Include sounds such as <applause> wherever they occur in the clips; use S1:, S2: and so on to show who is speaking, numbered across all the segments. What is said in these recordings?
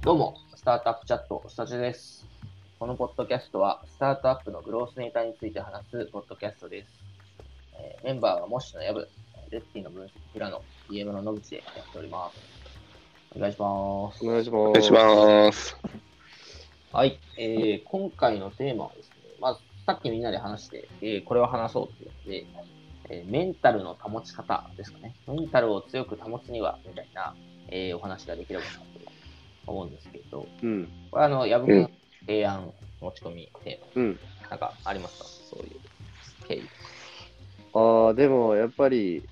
S1: どうも、スタートアップチャット、スタジオです。このポッドキャストは、スタートアップのグロースネタについて話すポッドキャストです。えーメンバーはモッシュのヤブ、レッティの分析平野、DM の野口でやっております。お願いします。
S2: お願いします。
S3: お願いします。
S1: はい、えー今回のテーマはですね、まず、さっきみんなで話して、えーこれを話そうって言って、えーメンタルの保ち方ですかね。メンタルを強く保つには、みたいな、えーお話ができればなと思うんですけど、
S2: うん。
S1: これあの、矢吹君の提案、持ち込みテー
S2: うん。
S1: マ、なんかありますか？そういう経緯。
S2: ああ、でもやっぱり、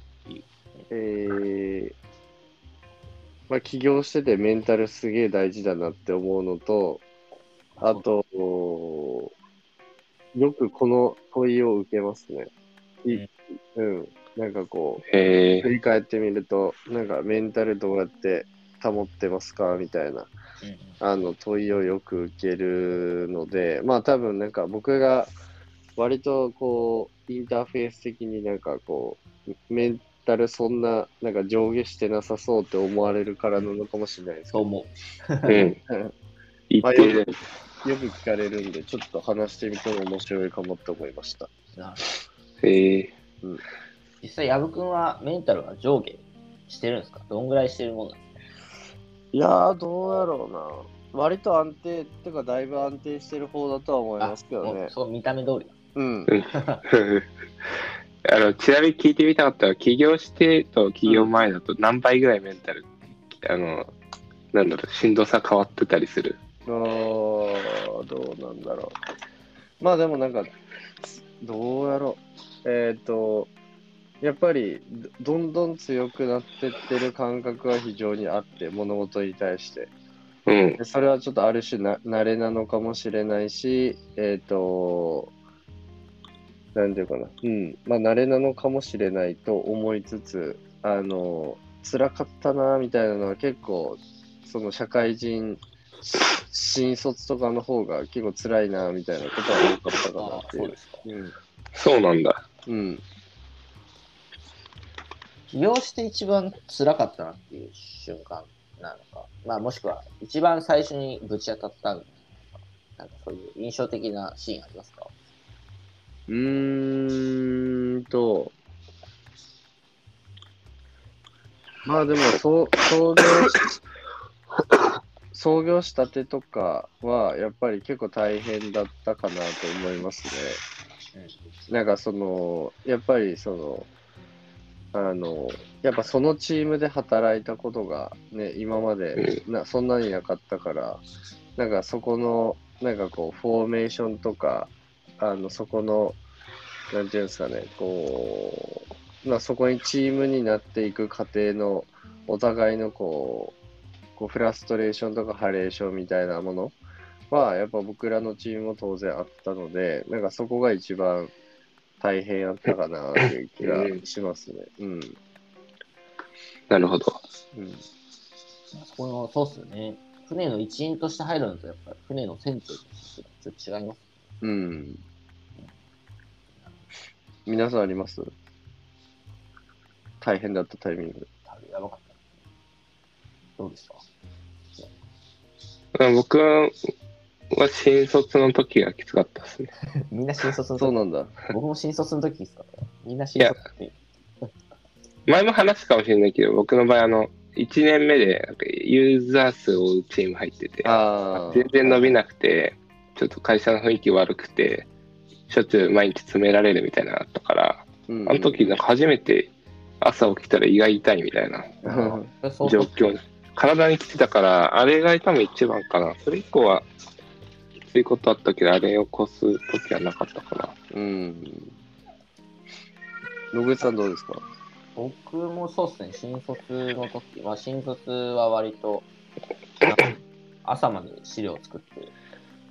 S2: えー、まあ起業しててメンタルすげえ大事だなって思うのと、あと、よくこの問いを受けますね。いうん。なんかこう、
S3: え
S2: 振り返ってみると、なんかメンタルどうやって保ってますか？みたいな。
S1: うん
S2: あの問いをよく受けるので、まあ多分なんか僕が割とこうインターフェース的になんかこうメンタルそんななんか上下してなさそうって思われるからなのかもしれないですけど、
S1: そう思
S3: ー、うん。言ってる。
S2: よく聞かれるんでちょっと話してみても面白いかもって思いました。
S1: う。なるほ
S3: えー、
S1: ど実際、矢吹君はメンタルは上下してるんですか？どんぐらいしてるもんなんですか？
S2: いやーどうだろうな。割と安定ってかだいぶ安定してる方だとは思いますけどね。
S1: そう見た目通りだ。
S2: うん。<laughs>
S3: あのちなみに聞いてみたかったら、起業してと起業前だと何倍ぐらいメンタル、あの、なんだろう、しんどさ変わってたりする？
S2: あーどうなんだろう。まあでもなんか、どうやろう。えっ、と、やっぱりどどんどん強くなってってる感覚は非常にあって、物事に対して。
S3: うん。
S2: でそれはちょっとある種な慣れなのかもしれないし、えっ、と、なんていうかな。うん。まあ慣れなのかもしれないと思いつつ、あの、辛かったなみたいなのは結構、その社会人、新卒とかの方が結構辛いなみたいなことは多かったかな
S1: あ
S2: っていう。
S1: そうですか。
S2: うん。
S3: そうなんだ。
S2: うん。
S1: 起業して一番辛かったなっていう瞬間なのか、まあもしくは一番最初にぶち当たったな、なんかそういう印象的なシーンありますか？
S2: うーんと、まあでも、そう創業し、<coughs> 創業したてとかは、やっぱり結構大変だったかなと思いますね。なんかその、やっぱりその、あの、やっぱそのチームで働いたことがね、今までなそんなになかったから、なんかそこの、なんかこう、フォーメーションとか、あの、そこの、なんていうんですかね、こう、まあ、そこにチームになっていく過程の、お互いのこう、こうフラストレーションとかハレーションみたいなものは、やっぱ僕らのチームも当然あったので、なんかそこが一番大変やったかなっていう気がしますね。うん。
S3: なるほど。
S2: うん。
S1: そこの、そうっすよね。船の一員として入るのと、やっぱり船の船長としてちょっと違います。
S2: うん。皆さんあります？大変だったタイミング。
S1: やばかった。どうでした
S3: うん僕は新卒の時がきつかったですね。<laughs>
S1: みんな新卒の時、
S2: そうなんだ。
S1: 僕も新卒の時ですから、みんな新卒って。
S3: 前も話すかもしれないけど、僕の場合、あの、1年目でなんかユーザー数を追うチーム入ってて、
S2: ああ。
S3: 全然伸びなくて、ちょっと会社の雰囲気悪くて、しょっちゅう毎日詰められるみたいなのあったから、
S2: うん
S3: あの時なんか初めて朝起きたら胃が痛いみたいな <laughs> 状況に、体に来てたから、あれが多分一番かな。それ以降はきついことあったけど、あれを越す時はなかったかな。
S2: うん。野口さんどうですか？
S1: 僕もそうっすね、新卒の時、まあ新卒は割と、朝まで資料を作って、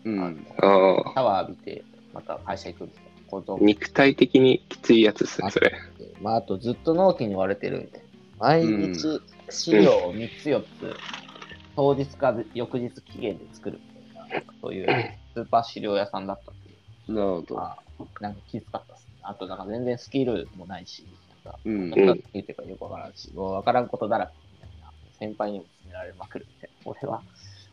S2: うん。
S3: ああ、
S1: シャワー浴びて、また会社行くみたいなことも
S3: 肉体的にきついやつですね、それ。
S1: まあ、あとずっと納期に追われてるんで、毎日資料を3つ4つ、当日か翌日期限で作るそういうスーパー資料屋さんだったんで、
S2: なるほど。
S1: まあ、なんかきつかったですね。あと、なんか全然スキルもないし、なんか、
S2: うん
S1: 何だって言ってるかよくわからんし、もうわからんことだらけみたいな、先輩にも詰められまくるみたいな、俺は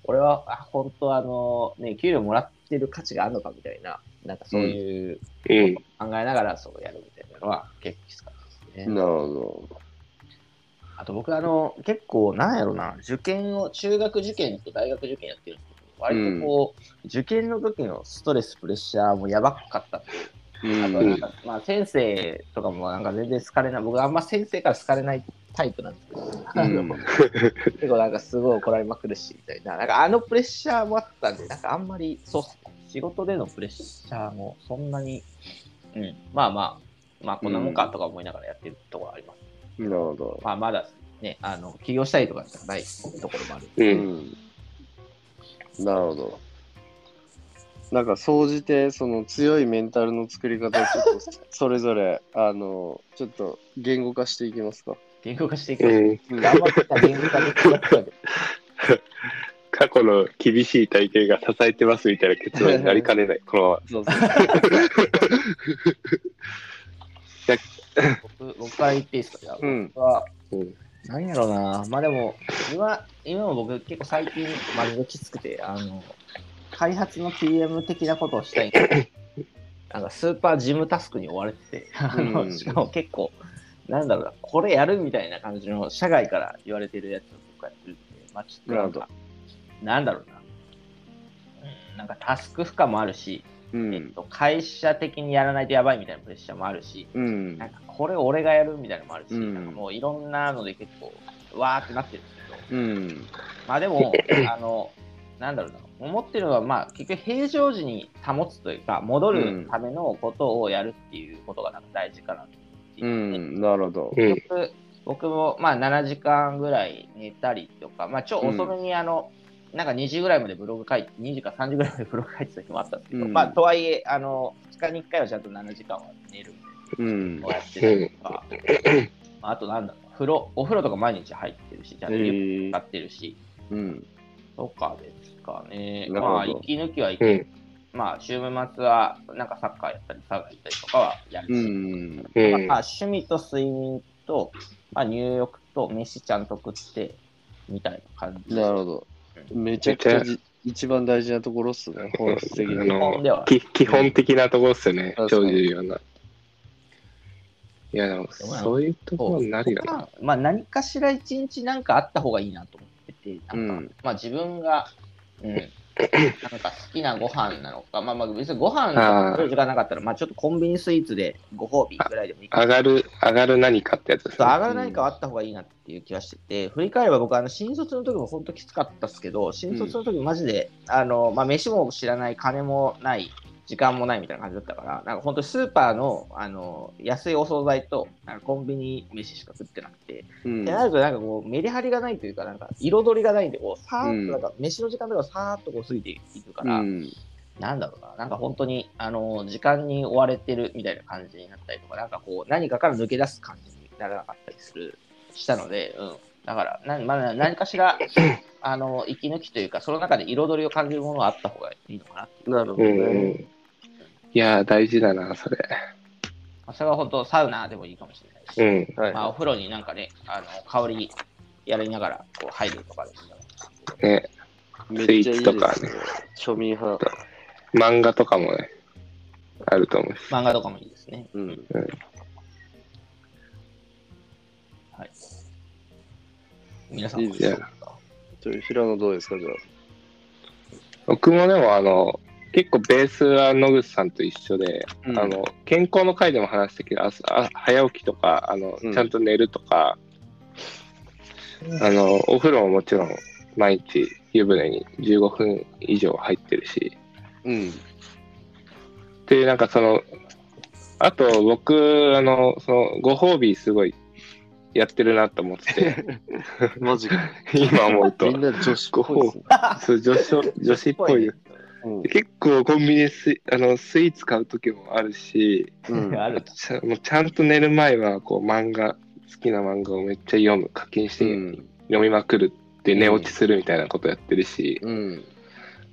S1: 俺は、あ、本当あの、ね、給料もらってる価値があるのかみたいな、なんかそういう
S3: うん。
S1: 考えながらそうやるみたいなのは結構きつかったですね。
S2: なるほ
S1: あと僕あの、結構なんやろな、受験を、中学受験と大学受験やってるんで割とこう、受験の時のストレス、プレッシャーもやばかった。あとなんか、まあ、先生とかもなんか全然好かれない、僕あんま先生から好かれないタイプなんですけど、<laughs> 結構なんかすごい怒られまくるし、みたいな、なんかあのプレッシャーもあったんで、なんかあんまり、そう仕事でのプレッシャーもそんなに、うん、まあまあ、まあこんなもんかとか思いながらやってるところはあります。
S2: なるほど。
S1: まあまだね、あの、起業したりとかじゃないところもある。
S3: う。
S2: うんん。なるほど。なんか、総じて、その強いメンタルの作り方をちょっと、それぞれ、<laughs> あの、ちょっと言語化していきますか？
S1: 言語化していきましょ
S3: うん。
S1: う。頑張ってた言語化で <laughs>
S3: 過去の厳しい体験が支えてますみたいな結論になりかねない。<laughs> このまま。
S2: そうそう。
S1: 僕僕から言っていいですかじゃあ、
S2: うん
S1: 僕は、
S3: うん。
S1: なんやろうな、まあでも、今、今も僕結構最近、まあ、きつくて、あの、開発の PM 的なことをしたい。<laughs> なんかスーパージムタスクに追われてて、<laughs> しかも結構、なんだろうな、これやるみたいな感じの、社外から言われてるやつを僕はやってるんで、まあちょっとなん
S2: な
S1: か、なんだろうな、うん、なんかタスク負荷もあるし、
S2: うん。
S1: えっと、会社的にやらないとやばいみたいなプレッシャーもあるし、
S2: うん
S1: なん。かこれ俺がやるみたいなのもあるし、
S2: うん
S1: なんかもういろんなので結構、わーってなってるんですけど、
S2: うん。
S1: まあでも、あの、なんだろうな、思ってるのは、まあ結局平常時に保つというか、戻るためのことをやるっていうことがなんか大事かなって
S2: う
S1: いうね、
S2: ん。なるほど。
S3: うん。
S1: 僕僕もまあ7時間ぐらい寝たりとか、まあ超遅めにあの、なんか2時ぐらいまでブログ書いて、2時か3時ぐらいまでブログ書いてた時もあったんですけど、
S2: うん
S1: まあとはいえ、あの、2日に1回はちゃんと7時間は寝る
S2: うん
S1: のを。やってたりとか、まああとなんだろう、風呂、お風呂とか毎日入ってるし、ちゃんと
S2: え
S1: 湯使
S2: ー
S1: ってるし、
S2: うん。
S1: とかですかね。まあ、息抜きは息、
S3: うん。
S1: まあ、週末は、なんかサッカーやったり、サウナ行ったりとかはやるし、
S2: うん。
S1: まあ趣味と睡眠と、まあ、入浴と飯ちゃんと食って、みたいな感じ。
S2: なるほど。めちゃくちゃじ一番大事なところっすね、本質的に。
S3: 基本的なところっすよね。超重要な。いや、でも、そういうところになるよな。
S1: まあ、まあ、何かしら一日なんかあった方がいいなと思ってて、なんか、
S2: うん
S1: まあ自分が、うん、<clears throat> なんか好きなご飯なのか、まあまあ別にご飯
S3: あー。
S1: 食べる時間なかったら、まあちょっとコンビニスイーツでご褒美ぐらいでもいい
S3: 上がる、上がる何かってやつですね。
S1: 上がらないかはあった方がいいなっていう気はしてて、振り返れば僕、あの新卒の時も本当きつかったっすけど、新卒の時マジで、あの、まあ、飯も知らない、金もない、時間もないみたいな感じだったから、なんか本当スーパーの、あの、安いお惣菜と、なんかコンビニ飯しか食ってなくて、
S2: うん
S1: ってなるとなんかこう、メリハリがないというか、なんか彩りがないんで、こう、さーっ
S2: うん
S1: と、なんか飯の時間とかさーっとこう過ぎていくから、
S2: うん。
S1: なんだろうな、なんか本当に、あの、時間に追われてるみたいな感じになったりとか、なんかこう、何かから抜け出す感じにならなかったりする、したので、うん。だから、なまあ、何かしら、<coughs> あの、息抜きというか、その中で彩りを感じるものがあった方がいいのかなっていう。
S2: なるほど
S3: うんう
S2: ね。
S3: ん。いやー、大事だな、それ。
S1: まあ、それは本当、サウナでもいいかもしれないし、
S3: うん。
S2: はい。
S1: まあ、お風呂になんかね、あの、香りやりながら、こう、入るとかですね。
S3: ね、
S2: めっちゃいい
S3: スイーツとか
S2: ね。庶民派。
S3: 漫画とかもね、あると思うし。
S1: 漫画とかもいいですね。
S2: うん。
S1: はい。皆さん。
S2: いいです
S3: よ
S2: ちょ平野どうですか、じゃあ。
S3: 僕もでも、あの、結構ベースは野口さんと一緒で、
S2: うん。
S3: あの、健康の回でも話したけど、朝あ早起きとか、あの、
S2: うん。
S3: ちゃんと寝るとか、あの、お風呂ももちろん毎日湯船に15分以上入ってるし、
S2: うん。
S3: で、なんかその、あと僕、あの、その、ご褒美すごいやってるなと思ってて、<laughs>
S2: マジか。
S3: 今思うと
S2: み、んな女子っぽいですね。
S3: そう女子女子っぽい。
S2: うん
S3: 結構コンビニでスイあのスイーツ買う時もあるし、
S2: うん <laughs>
S1: ある
S3: ちゃもうちゃんと寝る前はこう漫画、好きな漫画をめっちゃ読む、課金して
S2: うん。
S3: 読みまくるって寝落ちするみたいなことやってるし、
S2: うん。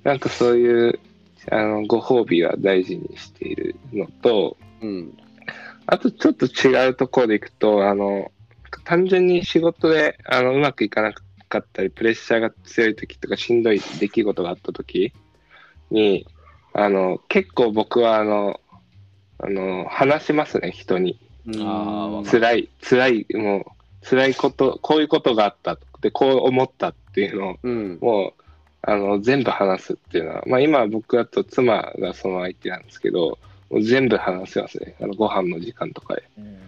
S3: なんかそういうあのご褒美は大事にしているのと、
S2: うん。
S3: あとちょっと違うところでいくと、あの、単純に仕事であのうまくいかなくかったり、プレッシャーが強い時とか、しんどい出来事があった時に、あの、結構僕は、あの、あの、話しますね、人に。辛い、辛い、もう、辛いこと、こういうことがあった。で、こう思ったっていうのを、
S2: うん。
S3: もう、あの、全部話すっていうのは、まあ今僕だと妻がその相手なんですけど、もう全部話せますね。あの、ご飯の時間とかで。
S1: うん。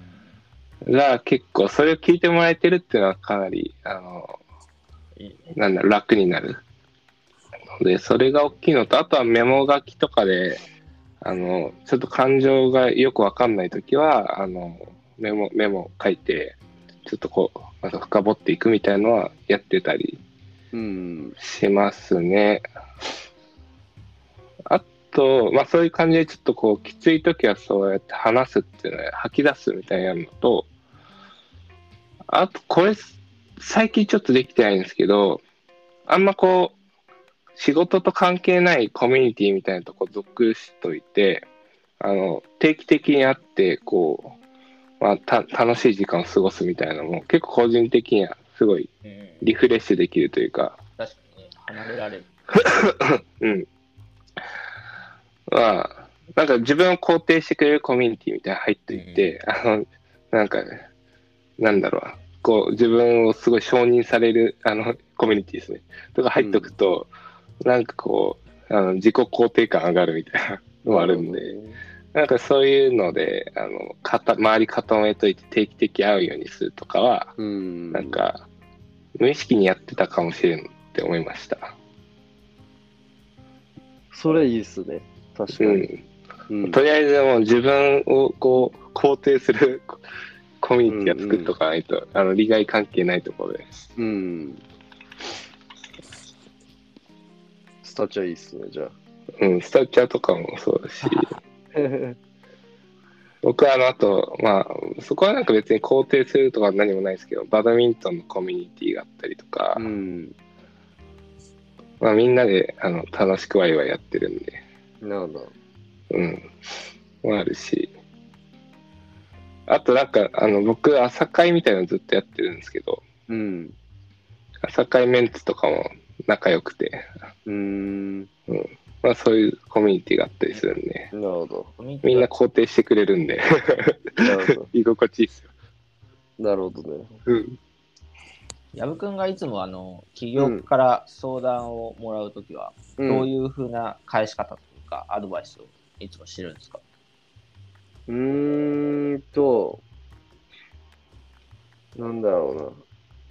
S3: が結構、それを聞いてもらえてるっていうのはかなり、あの。なんだろう、楽になる。ので、それが大きいのと、あとはメモ書きとかで、あの、ちょっと感情がよくわかんないときは、あの、メモ、メモ書いて、ちょっとこう、なんか深掘っていくみたいのはやってたり
S2: うん。
S3: しますね。あと、まあそういう感じでちょっとこう、きついときはそうやって話すっていうのは吐き出すみたいなのと、あと、これ、最近ちょっとできてないんですけど、あんまこう、仕事と関係ないコミュニティみたいなとこ属しといて、あの、定期的に会って、こう、まあ、た楽しい時間を過ごすみたいなのも、結構個人的にはすごい
S1: うん。
S3: リフレッシュできるというか、
S1: 確かにね、離れられる。
S3: うん。まあ、なんか自分を肯定してくれるコミュニティみたいなの入っていて、あの、なんかね、なんだろう、こう、自分をすごい承認される、あの、コミュニティですね。とか入っておくと、なんかこう、あの自己肯定感上がるみたいなのもあるんで、なんかそういうので、あの、かた周り固めといて定期的に会うようにするとかは、
S2: うん。
S3: なんか、無意識にやってたかもしれんって思いました。
S2: それいいっすね。確か
S3: う
S2: に。
S3: ん。
S2: うん。
S3: とりあえずもう自分をこう肯定するコミュニティは作っとかないと、あの利害関係ないところで。
S2: うん。スタチャいいっすね、じゃあ。
S3: うん、スタチャーとかもそうだし、<laughs> 僕はあの後、まあ、そこはなんか別に肯定するとか何もないですけど、バドミントンのコミュニティがあったりとか、
S2: うん。
S3: まあみんなであの楽しくワイワイやってるんで、
S2: なるほど。
S3: うん、もあるし、あとなんか、あの僕、朝会みたいなのずっとやってるんですけど、
S2: うん。
S3: 朝会メンツとかも仲良くて、
S2: うーん。
S3: まあそういうコミュニティがあったりするんで、
S2: なるほど。
S1: コミュニティが
S3: みんな肯定してくれるんで、
S2: なるほど。<laughs>
S3: 居心地いいっすよ。
S2: なるほどね。
S3: うん。
S1: 矢部君がいつもあの企業から相談をもらうときは、
S2: うん
S1: どういうふうな返し方というか、アドバイスをいつもしてるんですか？
S2: うーんと、なんだろ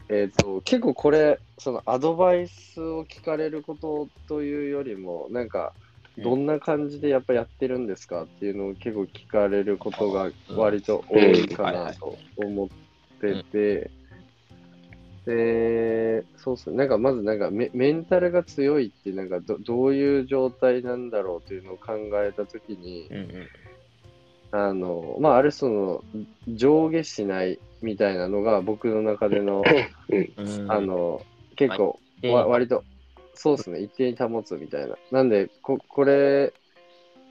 S2: うな。えっ、と、結構これ、そのアドバイスを聞かれることというよりも、なんか、どんな感じでやっぱやってるんですかっていうのを結構聞かれることが割と多いかなと思ってて、で、そうっすね。なんかまずなんかメメンタルが強いってなんかどどういう状態なんだろうというのを考えたときに。あの、まあ、あるその、上下しないみたいなのが僕の中での、<laughs>
S1: うん
S2: あ、の、結構、
S1: で
S2: わ割と、そうですね、一定に保つみたいな。なんで、ここれ、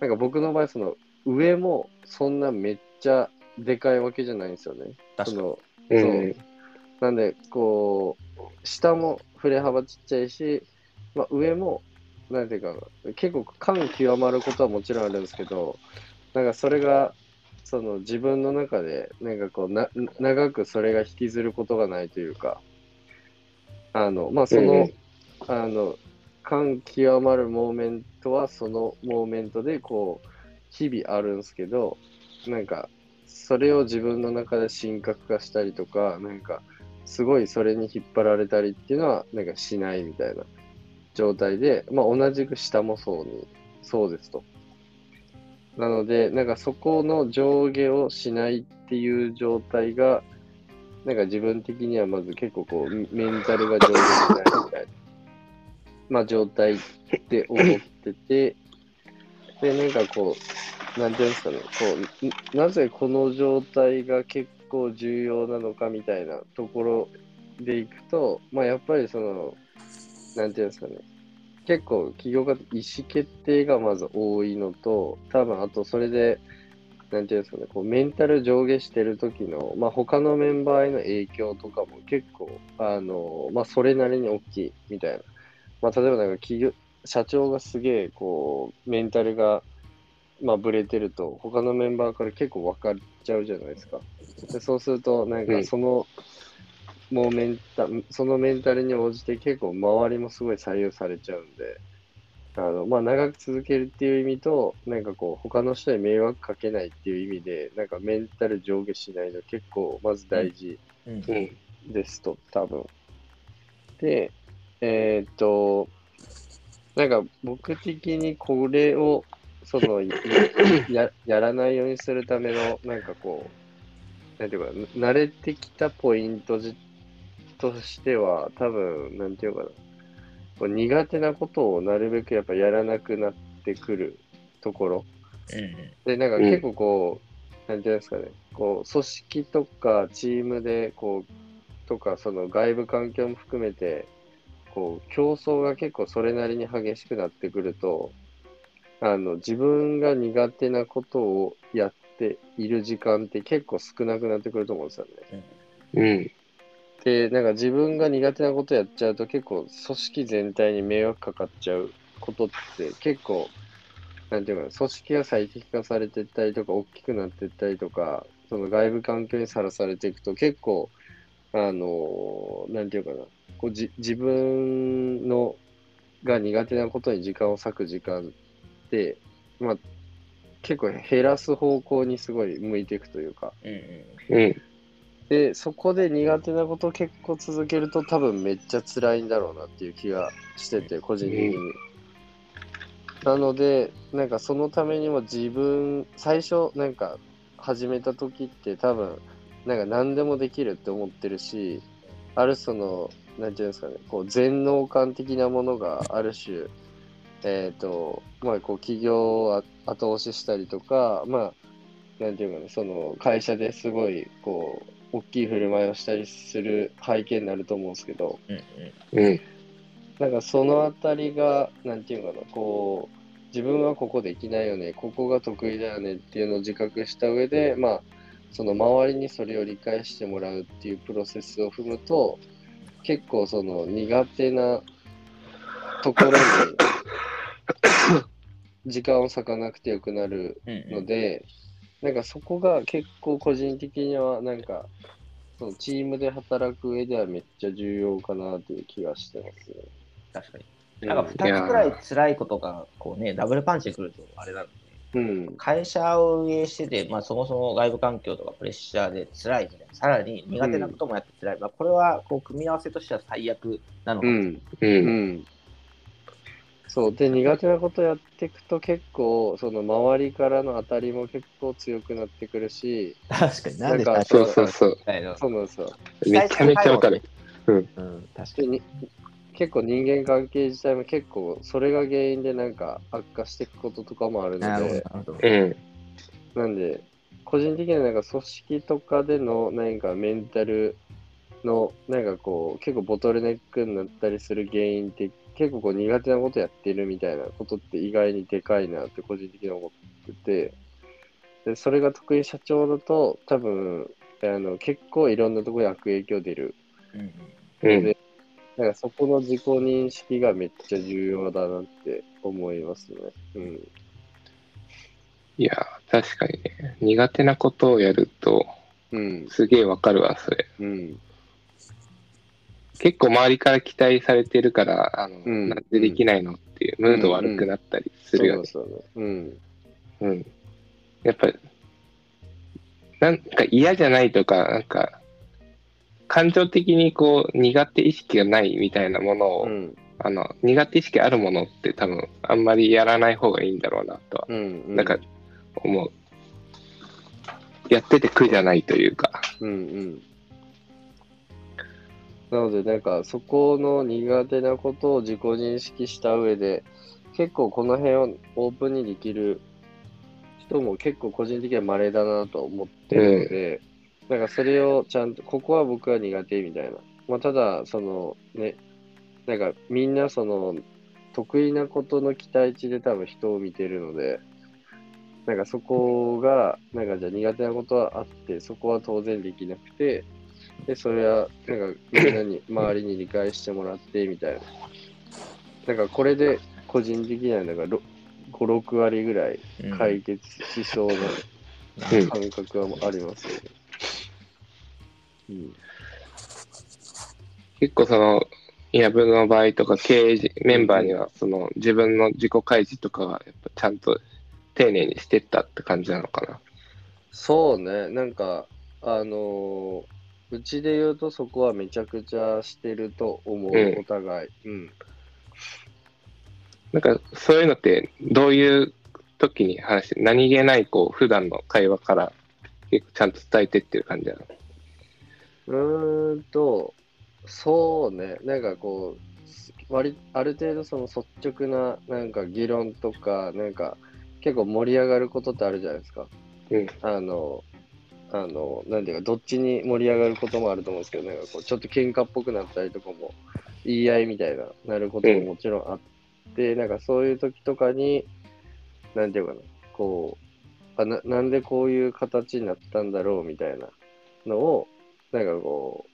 S2: なんか僕の場合、その、上もそんなめっちゃでかいわけじゃないんですよね。
S1: 確かに。
S2: その
S3: うん。
S2: なんで、こう、下も振れ幅ちっちゃいし、まあ、上も、なんていうか、結構感極まることはもちろんあるんですけど、なんかそれが、その自分の中で、なんかこうな、長くそれが引きずることがないというか、あの、まあ、その、
S3: うん
S2: あの、感極まるモーメントはそのモーメントで、こう、日々あるんですけど、なんか、それを自分の中で神格化したりとか、なんか、すごいそれに引っ張られたりっていうのは、なんかしないみたいな状態で、まあ同じく下もそうに、そうですと。なので、なんかそこの上下をしないっていう状態が、なんか自分的にはまず結構こう、メンタルが上下しないみたいな、まあ状態って思ってて、で、なんかこう、なんていうんですかね、こう、なぜこの状態が結構重要なのかみたいなところでいくと、まあやっぱりその、なんていうんですかね、結構企業家って意思決定がまず多いのと、多分あとそれで、なんていうんですかね、こうメンタル上下してる時の、まあ、他のメンバーへの影響とかも結構、あの、まあ、それなりに大きいみたいな。まあ、例えばなんか企業、社長がすげえ、こう、メンタルが、まあ、ブレてると、他のメンバーから結構分かっちゃうじゃないですか。でそうすると、なんかその、もうメンタ、そのメンタルに応じて結構周りもすごい左右されちゃうんで、あの、まあ、長く続けるっていう意味と、なんかこう、他の人に迷惑かけないっていう意味で、なんかメンタル上下しないの結構、まず大事
S1: うん
S3: うん。
S2: ですと、多分。で、えーっと、なんか僕的にこれを、その、ややらないようにするための、なんかこう、なんていうかな、慣れてきたポイントじとしては、多分、なんていうかな、こう苦手なことをなるべくやっぱやらなくなってくるところ。
S1: うん
S2: で、なんか
S3: うん
S2: 結構こう、なんていうんですかね、こう、組織とかチームで、こう、とか、その外部環境も含めて、こう、競争が結構それなりに激しくなってくると、あの、自分が苦手なことをやっている時間って結構少なくなってくると思うんですよね。
S3: うん。
S2: で、なんか自分が苦手なことやっちゃうと結構組織全体に迷惑かかっちゃうことって結構、なんていうかな、組織が最適化されていったりとか、大きくなっていったりとか、その外部環境にさらされていくと結構、あのなんていうかな、こうじ自分のが苦手なことに時間を割く時間って、まあ、結構減らす方向にすごい向いていくというか、
S1: うんうん
S3: うん。
S2: で、そこで苦手なことを結構続けると多分めっちゃ辛いんだろうなっていう気がしてて、個人的に。なので、なんかそのためにも自分、最初なんか始めた時って多分、なんか何でもできるって思ってるし、あるその、なんていうんですかね、こう全能感的なものがある種、えっ、と、まあこう企業を後押ししたりとか、まあ、なんていうかね、その会社ですごい、こう、大きい振る舞いをしたりする背景になると思うんですけど、
S1: うん
S3: うん。
S2: なんかそのあたりが、なんていうかな、こう、自分はここできないよね、ここが得意だよねっていうのを自覚した上で、まあ、その周りにそれを理解してもらうっていうプロセスを踏むと、結構その苦手なところに <laughs> 時間を割かなくてよくなる
S1: うんうん。
S2: ので、なんかそこが結構個人的にはなんかそのチームで働く上ではめっちゃ重要かなという気がしてますね。
S1: 確かに。なんか2つくらい辛いことが、こうね、ダブルパンチでくると、あれなので、
S2: うん。
S1: 会社を運営してて、まあ、そもそも外部環境とかプレッシャーで辛いみたいな、さらに苦手なこともやって辛い、まあ、これはこう組み合わせとしては最悪なのかもしれない。
S2: うん。
S3: う。
S2: うんん。そう。で、苦手なことやっていくと結構、その周りからの当たりも結構強くなってくるし、
S1: 確かに、なんで
S2: か
S3: そうそうそう。
S2: そうなんですよ。
S3: めちゃめちゃわかる。
S1: うん、確かに。
S2: 結構人間関係自体も結構それが原因でなんか悪化していくこととかもあるので
S1: なるほど、、なるほど。
S3: うん。
S2: なんで、個人的にはなんか組織とかでのなんかメンタルのなんかこう結構ボトルネックになったりする原因って結構こう苦手なことやってるみたいなことって意外にでかいなって個人的に思ってて、でそれが得意社長だと多分あの結構いろんなところに悪影響出る
S1: うん。
S2: で、なんかそこの自己認識がめっちゃ重要だなって思いますね。うん。
S3: いや、確かにね。苦手なことをやると、
S2: うん。
S3: すげえわかるわ、それ。
S2: うん。
S3: 結構周りから期待されてるから、あの、
S2: うん
S3: なんでできないのっていう、ムード悪くなったりするよね。
S2: そうなん。
S3: うん。やっぱり、なんか嫌じゃないとか、なんか、感情的にこう、苦手意識がないみたいなものを、
S2: うん。うん。
S3: あの、苦手意識あるものって多分、あんまりやらない方がいいんだろうなとは、
S2: うん。うん。
S3: なんか、思う。やってて苦じゃないというか。
S2: うんうん。なので、なんか、そこの苦手なことを自己認識した上で、結構この辺をオープンにできる人も結構個人的には稀だなと思ってるので、なんかそれをちゃんと、ここは僕は苦手みたいな。まあ、ただ、そのね、なんかみんなその得意なことの期待値で多分人を見てるので、なんかそこが、なんかじゃあ苦手なことはあって、そこは当然できなくて、で、それは、なんかみんなに、<coughs> 周りに理解してもらって、みたいな。なんかこれで個人的には、なんかろ5、6割ぐらい
S1: うん
S2: 解決しそう
S3: うん
S2: な感覚はありますよね。うん。
S3: 結構その、ヤブの場合とか経営陣メンバーには、その自分の自己開示とかはやっぱちゃんと丁寧にしてったって感じなのかな。
S2: そうね、なんか、あのーうちで言うとそこはめちゃくちゃしてると思う、
S3: うん
S2: お互い。うん。
S3: なんかそういうのってどういう時に話して、何気ないこう普段の会話から結構ちゃんと伝えてっていう感じなの？
S2: うーんと、そうね、なんかこう、割ある程度その率直ななんか議論とか、なんか結構盛り上がることってあるじゃないですか。
S3: うん。
S2: あの、あの、なんていうか、どっちに盛り上がることもあると思うんですけど、なんかこう、ちょっと喧嘩っぽくなったりとかも、言い合いみたいな、なることももちろんあって、なんかそういう時とかに、なんていうかな、こう、あな、なんでこういう形になったんだろうみたいなのを、なんかこう、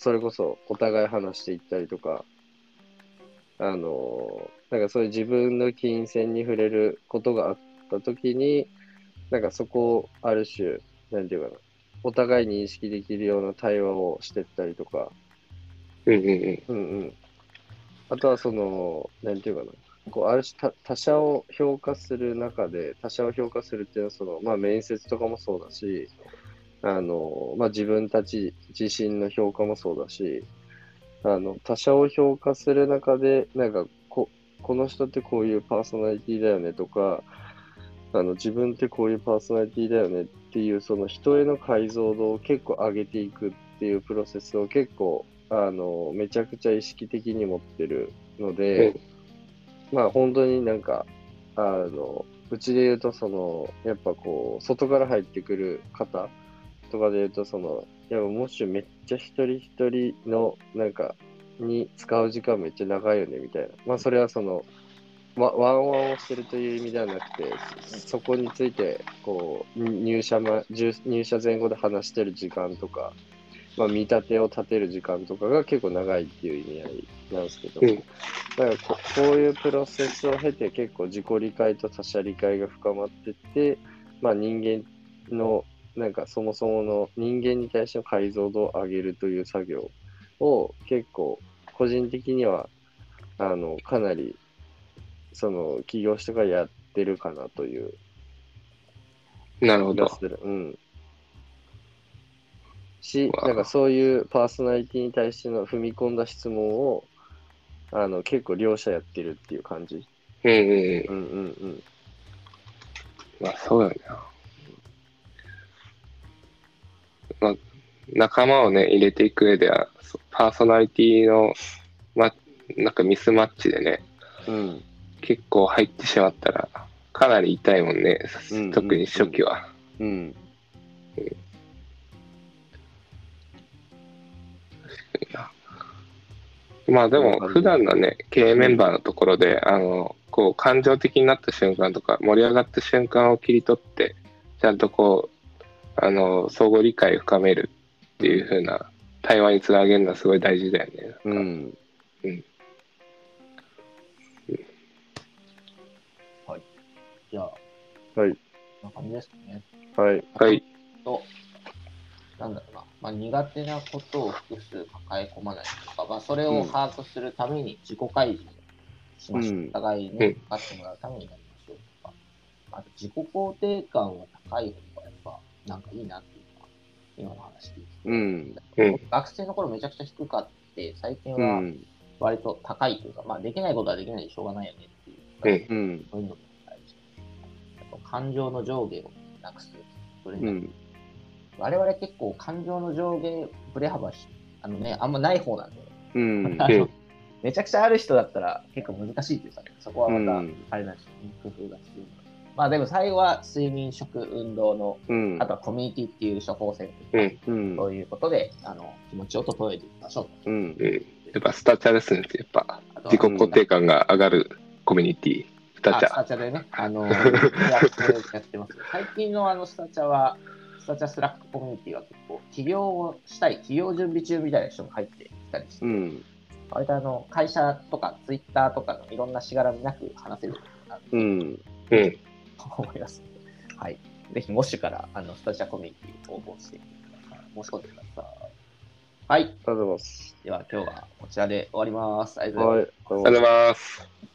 S2: それこそお互い話していったりとか、あの、なんかそういう自分の金銭に触れることがあった時に、なんかそこをある種、なんていうかな、お互い認識できるような対話をしてったりとか、
S3: うんうんうん。
S2: うんうん。あとはその、なんていうかな、こうある種他他者を評価する中で、他者を評価するっていうのは、その、まあ面接とかもそうだし、あの、まあ自分たち自身の評価もそうだし、あの、他者を評価する中で、なんかこ、この人ってこういうパーソナリティだよねとか、あの、自分ってこういうパーソナリティだよねっていう、その人への解像度を結構上げていくっていうプロセスを結構、あの、めちゃくちゃ意識的に持ってるので、まあ本当になんか、あの、うちで言うと、その、やっぱこう、外から入ってくる方とかで言うと、その、いや、もしめっちゃ一人一人の、なんか、に使う時間めっちゃ長いよね、みたいな。まあそれはその、わワンワンをしてるという意味ではなくて、そこについて、こう、入社ま、入入社前後で話してる時間とか、まあ見立てを立てる時間とかが結構長いっていう意味合いなんですけど、
S3: うん。
S2: だからここういうプロセスを経て結構自己理解と他者理解が深まってって、まあ人間のなんかそもそもの人間に対しての解像度を上げるという作業を結構個人的にはあのかなりその企業とかやってるかなという
S3: なるほど。
S2: うん。し、なんかそういうパーソナリティに対しての踏み込んだ質問をあの結構両者やってるっていう感じ。
S3: うんうんうん。
S2: うんうんうん。
S3: まあそうだよな。まあ、仲間をね、入れていく上では、パーソナリティの、ま、なんかミスマッチでね、
S2: うん。
S3: 結構入ってしまったら、かなり痛いもんね、
S2: うん
S3: 特に初期は。
S2: うん。
S3: まあでも、普段のね、経営メンバーのところで、あの、こう、感情的になった瞬間とか、盛り上がった瞬間を切り取って、ちゃんとこう、あの、相互理解を深めるっていう風な対話につなげるのはすごい大事だよね。
S2: うん。
S1: じゃあ、
S2: はい。
S1: こんな感じですかね。
S2: はい。
S3: はい。
S1: と、なんだろうな、まあ、苦手なことを複数抱え込まないとか、まあ、それを把握するために自己開示しましょう。
S2: うん
S1: お互いに分かってもらうためにやりましょうとか、あと自己肯定感が高い方がやっぱ、なんかいいなっていうのは、今の話で
S2: うん。
S3: うん
S1: 学生の頃めちゃくちゃ低かって、最近
S2: う
S1: は
S2: ん。
S1: 割と高いというか、まあ、できないことはできないでしょうがないよねっていう、
S3: うん
S2: うん。
S1: そういうのも感情の上下をなくす。それに
S2: うん。
S1: 我々結構感情の上下ぶれ幅しあのね、あんまない方なんで、
S2: うん。<laughs>
S1: めちゃくちゃある人だったら結構難しいっていうか、ね、そこはまた
S2: うん
S1: あれなんですよね、工夫が必要まあでも最後は睡眠、食、運動の、
S2: うん
S1: あとはコミュニティっていう処方箋
S3: うん。
S2: うん。
S1: そういうことであの気持ちを整えていきましょう
S2: うん。
S3: うん。やっぱスタチャですね。やっぱ自己肯定感が上がるコミュニティ。タチャ
S1: あスタチャでね、<laughs> あの、やってやってます。最近のあのスタチャは、スタチャスラックコミュニティは結構、起業をしたい、起業準備中みたいな人も入ってきたりして、
S2: うん。
S1: 割とあの会社とかツイッターとかのいろんなしがらみなく話せるな
S2: うん。
S3: うん。
S1: と <laughs> 思いますはい。ぜひ、もしからあのスタチャコミュニティを応募してください。申し込んでください。はい。
S2: ありがとうございます。
S1: では、今日はこちらで終わります。ありがとうございます。
S2: はい。
S3: ありがとうございます。